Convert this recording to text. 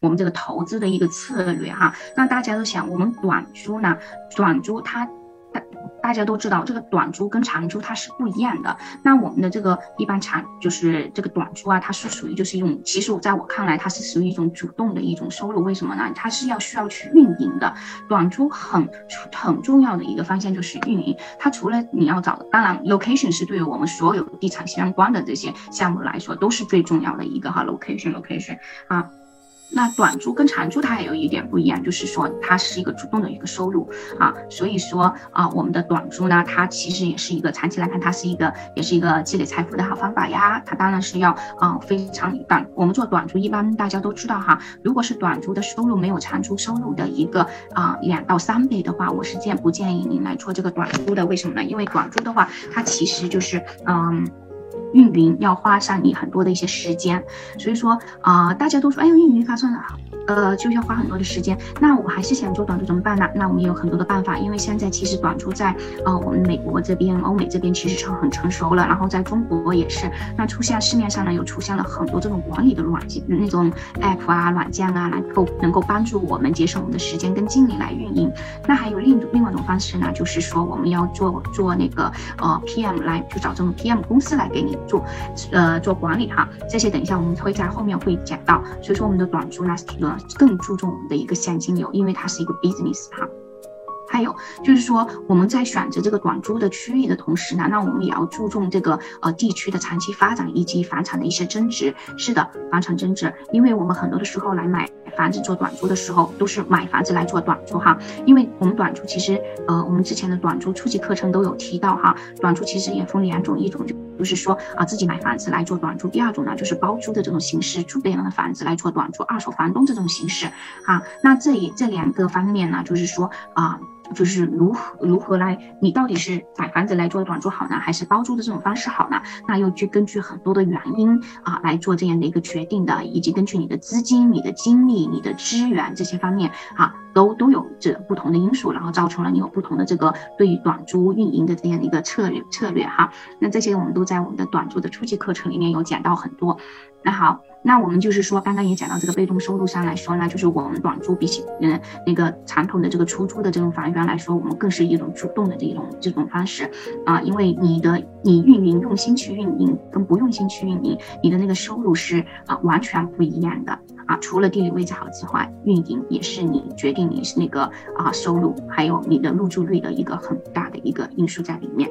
我们这个投资的一个策略哈。那大家都想，我们短租呢，短租它。大家都知道，这个短租跟长租它是不一样的。那我们的这个一般长就是这个短租啊，它是属于就是一种，其实我在我看来，它是属于一种主动的一种收入。为什么呢？它是要需要去运营的。短租很很重要的一个方向就是运营。它除了你要找的，当然 location 是对于我们所有地产相关的这些项目来说都是最重要的一个哈 location location 啊。那短租跟长租它还有一点不一样，就是说它是一个主动的一个收入啊，所以说啊，我们的短租呢，它其实也是一个长期来看，它是一个也是一个积累财富的好方法呀。它当然是要啊非常短，我们做短租一般大家都知道哈，如果是短租的收入没有长租收入的一个啊两到三倍的话，我是建不建议您来做这个短租的？为什么呢？因为短租的话，它其实就是嗯。运营要花上你很多的一些时间，所以说啊，大家都说，哎呦，运营发算了。呃，就要花很多的时间。那我还是想做短租怎么办呢？那我们有很多的办法，因为现在其实短租在呃我们美国这边、欧美这边其实成很成熟了，然后在中国也是。那出现市面上呢，又出现了很多这种管理的软件，那种 app 啊、软件啊，能够能够帮助我们节省我们的时间跟精力来运营。那还有另另外一种方式呢，就是说我们要做做那个呃 PM 来去找这种 PM 公司来给你做呃做管理哈。这些等一下我们会在后面会讲到。所以说我们的短租呢，呃。更注重我们的一个现金流，因为它是一个 business 哈。还有就是说，我们在选择这个短租的区域的同时呢，那我们也要注重这个呃地区的长期发展以及房产的一些增值。是的，房产增值，因为我们很多的时候来买房子做短租的时候，都是买房子来做短租哈。因为我们短租其实呃，我们之前的短租初级课程都有提到哈，短租其实也分两种，一种就。就是说啊，自己买房子来做短租。第二种呢，就是包租的这种形式，租别人的房子来做短租，二手房东这种形式啊。那这也这两个方面呢，就是说啊。就是如何如何来，你到底是买房子来做短租好呢，还是包租的这种方式好呢？那又去根据很多的原因啊来做这样的一个决定的，以及根据你的资金、你的精力、你的资源这些方面啊，都都有这不同的因素，然后造成了你有不同的这个对于短租运营的这样的一个策略策略哈。那这些我们都在我们的短租的初级课程里面有讲到很多。那好。那我们就是说，刚刚也讲到这个被动收入上来说呢，就是我们短租比起嗯那个传统的这个出租的这种房源来说，我们更是一种主动的这种这种方式啊，因为你的你运营用心去运营跟不用心去运营，你的那个收入是啊完全不一样的啊。除了地理位置好之外，运营也是你决定你是那个啊收入还有你的入住率的一个很大的一个因素在里面。